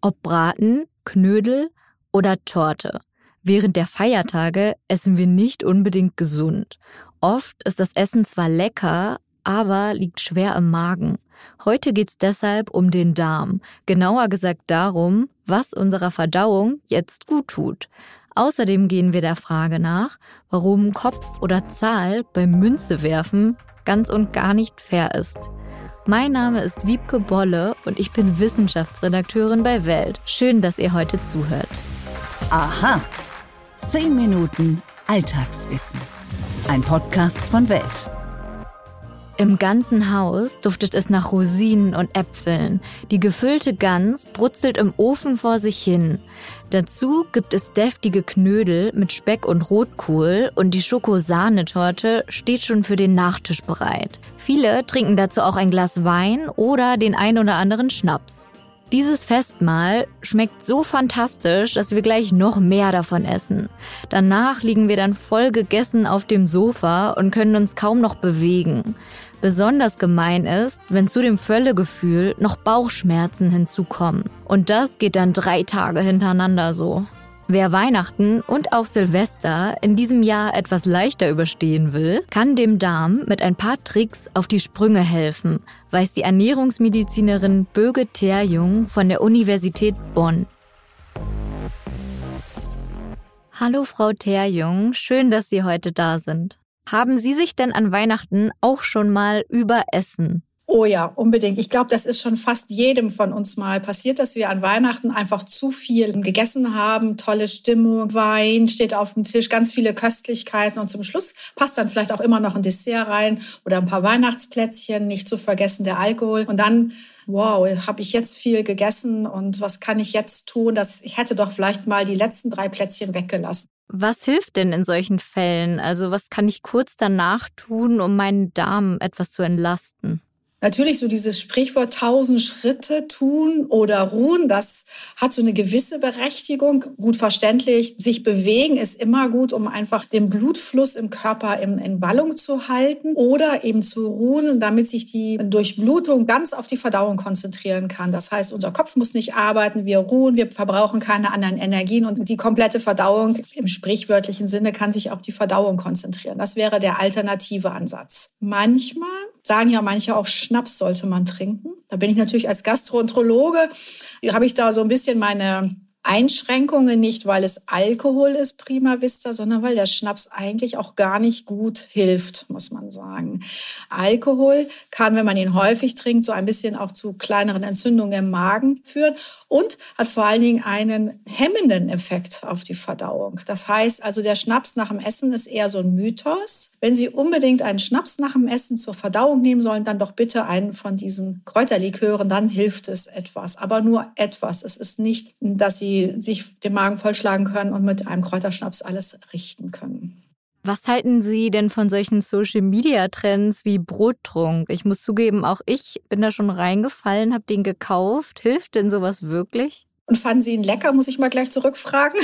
Ob Braten, Knödel oder Torte. Während der Feiertage essen wir nicht unbedingt gesund. Oft ist das Essen zwar lecker, aber liegt schwer im Magen. Heute geht es deshalb um den Darm, genauer gesagt darum, was unserer Verdauung jetzt gut tut. Außerdem gehen wir der Frage nach, warum Kopf oder Zahl beim Münze werfen ganz und gar nicht fair ist. Mein Name ist Wiebke Bolle und ich bin Wissenschaftsredakteurin bei Welt. Schön, dass ihr heute zuhört. Aha. 10 Minuten Alltagswissen. Ein Podcast von Welt. Im ganzen Haus duftet es nach Rosinen und Äpfeln. Die gefüllte Gans brutzelt im Ofen vor sich hin. Dazu gibt es deftige Knödel mit Speck und Rotkohl und die Schokosahnetorte steht schon für den Nachtisch bereit. Viele trinken dazu auch ein Glas Wein oder den ein oder anderen Schnaps. Dieses Festmahl schmeckt so fantastisch, dass wir gleich noch mehr davon essen. Danach liegen wir dann voll gegessen auf dem Sofa und können uns kaum noch bewegen. Besonders gemein ist, wenn zu dem Völlegefühl noch Bauchschmerzen hinzukommen. Und das geht dann drei Tage hintereinander so. Wer Weihnachten und auch Silvester in diesem Jahr etwas leichter überstehen will, kann dem Darm mit ein paar Tricks auf die Sprünge helfen, weiß die Ernährungsmedizinerin Böge Terjung von der Universität Bonn. Hallo Frau Terjung, schön, dass Sie heute da sind. Haben Sie sich denn an Weihnachten auch schon mal überessen? Oh ja, unbedingt. Ich glaube, das ist schon fast jedem von uns mal passiert, dass wir an Weihnachten einfach zu viel gegessen haben. Tolle Stimmung, Wein steht auf dem Tisch, ganz viele Köstlichkeiten und zum Schluss passt dann vielleicht auch immer noch ein Dessert rein oder ein paar Weihnachtsplätzchen, nicht zu vergessen der Alkohol. Und dann wow, habe ich jetzt viel gegessen und was kann ich jetzt tun? Das, ich hätte doch vielleicht mal die letzten drei Plätzchen weggelassen. Was hilft denn in solchen Fällen? Also was kann ich kurz danach tun, um meinen Darm etwas zu entlasten? Natürlich so dieses Sprichwort tausend Schritte tun oder ruhen, das hat so eine gewisse Berechtigung. Gut verständlich, sich bewegen ist immer gut, um einfach den Blutfluss im Körper in, in Wallung zu halten oder eben zu ruhen, damit sich die Durchblutung ganz auf die Verdauung konzentrieren kann. Das heißt, unser Kopf muss nicht arbeiten, wir ruhen, wir verbrauchen keine anderen Energien und die komplette Verdauung im sprichwörtlichen Sinne kann sich auf die Verdauung konzentrieren. Das wäre der alternative Ansatz. Manchmal sagen ja manche auch, Schnaps sollte man trinken. Da bin ich natürlich als Gastroenterologe, habe ich da so ein bisschen meine Einschränkungen nicht, weil es Alkohol ist, prima vista, sondern weil der Schnaps eigentlich auch gar nicht gut hilft, muss man sagen. Alkohol kann, wenn man ihn häufig trinkt, so ein bisschen auch zu kleineren Entzündungen im Magen führen und hat vor allen Dingen einen hemmenden Effekt auf die Verdauung. Das heißt also, der Schnaps nach dem Essen ist eher so ein Mythos. Wenn Sie unbedingt einen Schnaps nach dem Essen zur Verdauung nehmen sollen, dann doch bitte einen von diesen Kräuterlikören, dann hilft es etwas, aber nur etwas. Es ist nicht, dass Sie die sich den Magen vollschlagen können und mit einem Kräuterschnaps alles richten können. Was halten Sie denn von solchen Social-Media-Trends wie Brottrunk? Ich muss zugeben, auch ich bin da schon reingefallen, habe den gekauft. Hilft denn sowas wirklich? Und fanden Sie ihn lecker, muss ich mal gleich zurückfragen?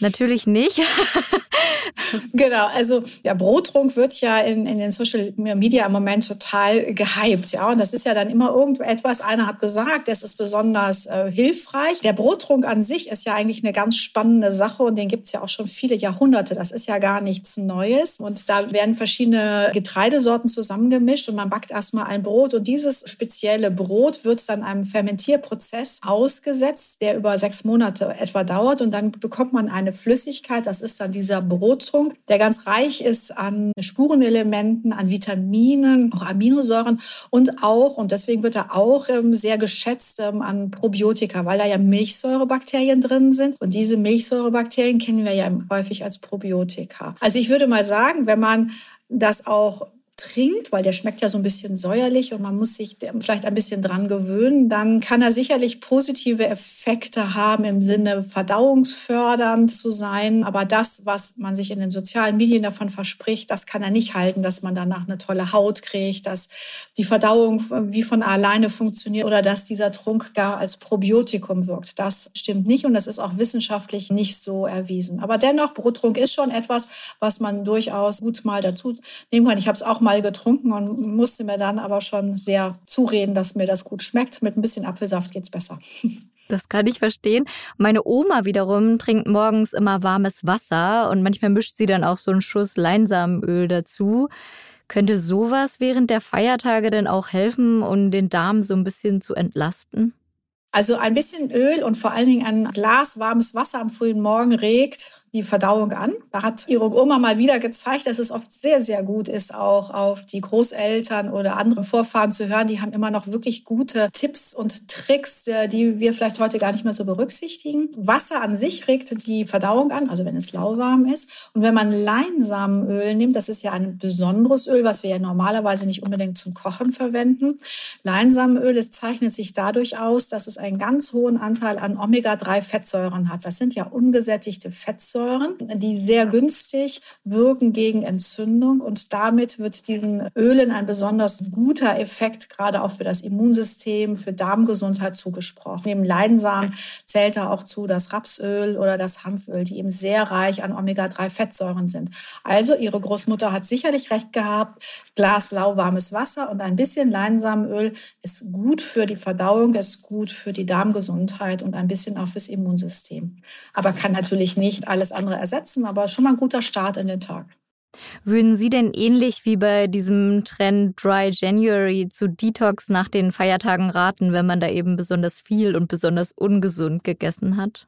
Natürlich nicht. genau, also der Brotrunk wird ja in, in den Social Media im Moment total gehypt. Ja, und das ist ja dann immer irgendetwas. Einer hat gesagt, es ist besonders äh, hilfreich. Der Brotrunk an sich ist ja eigentlich eine ganz spannende Sache und den gibt es ja auch schon viele Jahrhunderte. Das ist ja gar nichts Neues. Und da werden verschiedene Getreidesorten zusammengemischt und man backt erstmal ein Brot. Und dieses spezielle Brot wird dann einem Fermentierprozess ausgesetzt, der über sechs Monate etwa dauert. Und dann bekommt man eine Flüssigkeit, das ist dann dieser Brottrunk, der ganz reich ist an Spurenelementen, an Vitaminen, auch Aminosäuren und auch, und deswegen wird er auch ähm, sehr geschätzt, ähm, an Probiotika, weil da ja Milchsäurebakterien drin sind. Und diese Milchsäurebakterien kennen wir ja häufig als Probiotika. Also ich würde mal sagen, wenn man das auch trinkt, weil der schmeckt ja so ein bisschen säuerlich und man muss sich vielleicht ein bisschen dran gewöhnen, dann kann er sicherlich positive Effekte haben im Sinne verdauungsfördernd zu sein. Aber das, was man sich in den sozialen Medien davon verspricht, das kann er nicht halten, dass man danach eine tolle Haut kriegt, dass die Verdauung wie von alleine funktioniert oder dass dieser Trunk gar als Probiotikum wirkt. Das stimmt nicht und das ist auch wissenschaftlich nicht so erwiesen. Aber dennoch, Brottrunk ist schon etwas, was man durchaus gut mal dazu nehmen kann. Ich habe es auch mal getrunken und musste mir dann aber schon sehr zureden, dass mir das gut schmeckt. Mit ein bisschen Apfelsaft geht es besser. Das kann ich verstehen. Meine Oma wiederum trinkt morgens immer warmes Wasser und manchmal mischt sie dann auch so einen Schuss Leinsamenöl dazu. Könnte sowas während der Feiertage denn auch helfen, um den Darm so ein bisschen zu entlasten? Also ein bisschen Öl und vor allen Dingen ein Glas warmes Wasser am frühen Morgen regt die Verdauung an. Da hat ihre Oma mal wieder gezeigt, dass es oft sehr, sehr gut ist, auch auf die Großeltern oder andere Vorfahren zu hören. Die haben immer noch wirklich gute Tipps und Tricks, äh, die wir vielleicht heute gar nicht mehr so berücksichtigen. Wasser an sich regt die Verdauung an, also wenn es lauwarm ist. Und wenn man Leinsamenöl nimmt, das ist ja ein besonderes Öl, was wir ja normalerweise nicht unbedingt zum Kochen verwenden. Leinsamenöl, es zeichnet sich dadurch aus, dass es einen ganz hohen Anteil an Omega-3-Fettsäuren hat. Das sind ja ungesättigte Fettsäuren Fettsäuren, die sehr günstig wirken gegen Entzündung und damit wird diesen Ölen ein besonders guter Effekt gerade auch für das Immunsystem, für Darmgesundheit zugesprochen. Neben Leinsamen zählt da auch zu das Rapsöl oder das Hanföl, die eben sehr reich an Omega-3-Fettsäuren sind. Also ihre Großmutter hat sicherlich recht gehabt, Glas lauwarmes Wasser und ein bisschen Leinsamenöl ist gut für die Verdauung, ist gut für die Darmgesundheit und ein bisschen auch fürs Immunsystem. Aber kann natürlich nicht alles andere ersetzen, aber schon mal ein guter Start in den Tag. Würden Sie denn ähnlich wie bei diesem Trend Dry January zu Detox nach den Feiertagen raten, wenn man da eben besonders viel und besonders ungesund gegessen hat?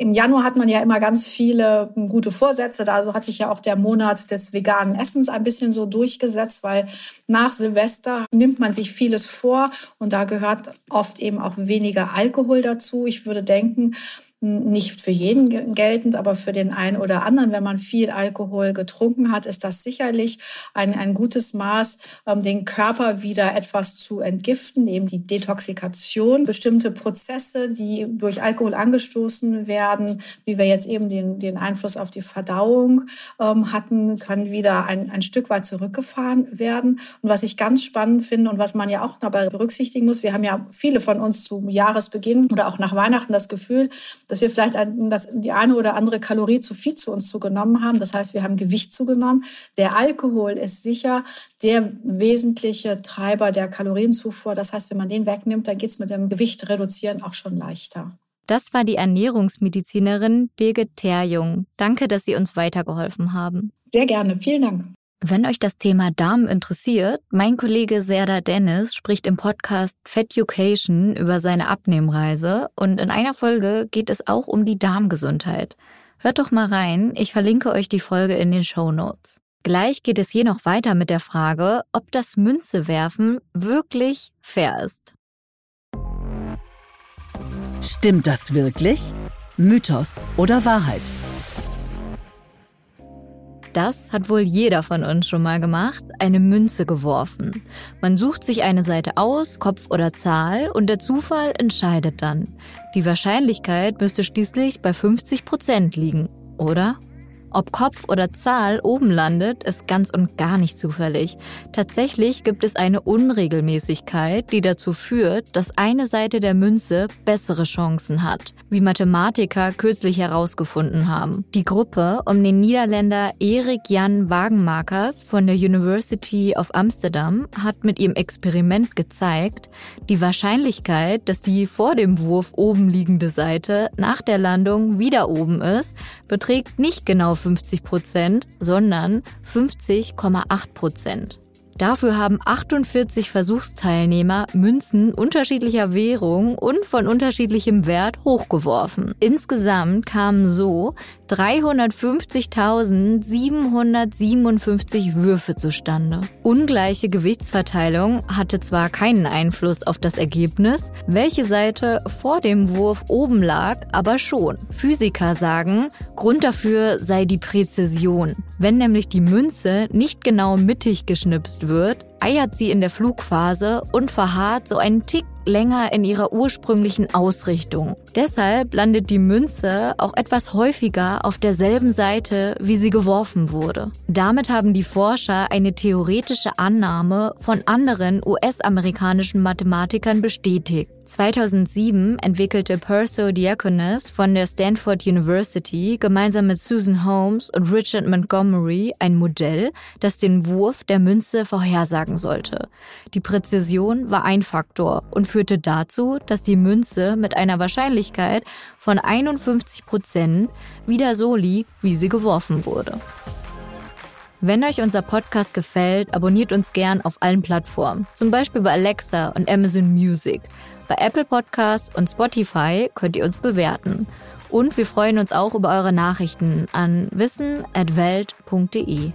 Im Januar hat man ja immer ganz viele hm, gute Vorsätze. Da hat sich ja auch der Monat des veganen Essens ein bisschen so durchgesetzt, weil nach Silvester nimmt man sich vieles vor und da gehört oft eben auch weniger Alkohol dazu. Ich würde denken, nicht für jeden geltend, aber für den einen oder anderen, wenn man viel Alkohol getrunken hat, ist das sicherlich ein, ein gutes Maß, um den Körper wieder etwas zu entgiften, eben die Detoxikation. Bestimmte Prozesse, die durch Alkohol angestoßen werden, wie wir jetzt eben den, den Einfluss auf die Verdauung ähm, hatten, können wieder ein, ein Stück weit zurückgefahren werden. Und was ich ganz spannend finde und was man ja auch dabei berücksichtigen muss, wir haben ja viele von uns zum Jahresbeginn oder auch nach Weihnachten das Gefühl, dass wir vielleicht ein, das, die eine oder andere Kalorie zu viel zu uns zugenommen haben. Das heißt, wir haben Gewicht zugenommen. Der Alkohol ist sicher der wesentliche Treiber der Kalorienzufuhr. Das heißt, wenn man den wegnimmt, dann geht es mit dem Gewicht reduzieren auch schon leichter. Das war die Ernährungsmedizinerin Birgit Terjung. Danke, dass Sie uns weitergeholfen haben. Sehr gerne. Vielen Dank. Wenn euch das Thema Darm interessiert, mein Kollege Serda Dennis spricht im Podcast Fat Education über seine Abnehmreise und in einer Folge geht es auch um die Darmgesundheit. Hört doch mal rein, ich verlinke euch die Folge in den Show Notes. Gleich geht es hier noch weiter mit der Frage, ob das Münzewerfen wirklich fair ist. Stimmt das wirklich? Mythos oder Wahrheit? Das hat wohl jeder von uns schon mal gemacht, eine Münze geworfen. Man sucht sich eine Seite aus, Kopf oder Zahl, und der Zufall entscheidet dann. Die Wahrscheinlichkeit müsste schließlich bei 50 Prozent liegen, oder? Ob Kopf oder Zahl oben landet, ist ganz und gar nicht zufällig. Tatsächlich gibt es eine Unregelmäßigkeit, die dazu führt, dass eine Seite der Münze bessere Chancen hat, wie Mathematiker kürzlich herausgefunden haben. Die Gruppe um den Niederländer Erik Jan Wagenmakers von der University of Amsterdam hat mit ihrem Experiment gezeigt, die Wahrscheinlichkeit, dass die vor dem Wurf oben liegende Seite nach der Landung wieder oben ist, beträgt nicht genau 50 Prozent, sondern 50,8 Prozent. Dafür haben 48 Versuchsteilnehmer Münzen unterschiedlicher Währung und von unterschiedlichem Wert hochgeworfen. Insgesamt kamen so 350.757 Würfe zustande. Ungleiche Gewichtsverteilung hatte zwar keinen Einfluss auf das Ergebnis, welche Seite vor dem Wurf oben lag, aber schon. Physiker sagen, Grund dafür sei die Präzision. Wenn nämlich die Münze nicht genau mittig geschnipst wird, eiert sie in der Flugphase und verharrt so einen Tick länger in ihrer ursprünglichen Ausrichtung. Deshalb landet die Münze auch etwas häufiger auf derselben Seite, wie sie geworfen wurde. Damit haben die Forscher eine theoretische Annahme von anderen US-amerikanischen Mathematikern bestätigt. 2007 entwickelte Perso Diakonis von der Stanford University gemeinsam mit Susan Holmes und Richard Montgomery ein Modell, das den Wurf der Münze vorhersagen sollte. Die Präzision war ein Faktor und führte dazu, dass die Münze mit einer Wahrscheinlichkeit von 51 Prozent wieder so liegt, wie sie geworfen wurde. Wenn euch unser Podcast gefällt, abonniert uns gern auf allen Plattformen, zum Beispiel bei Alexa und Amazon Music. Bei Apple Podcasts und Spotify könnt ihr uns bewerten. Und wir freuen uns auch über eure Nachrichten an wissen.welt.de.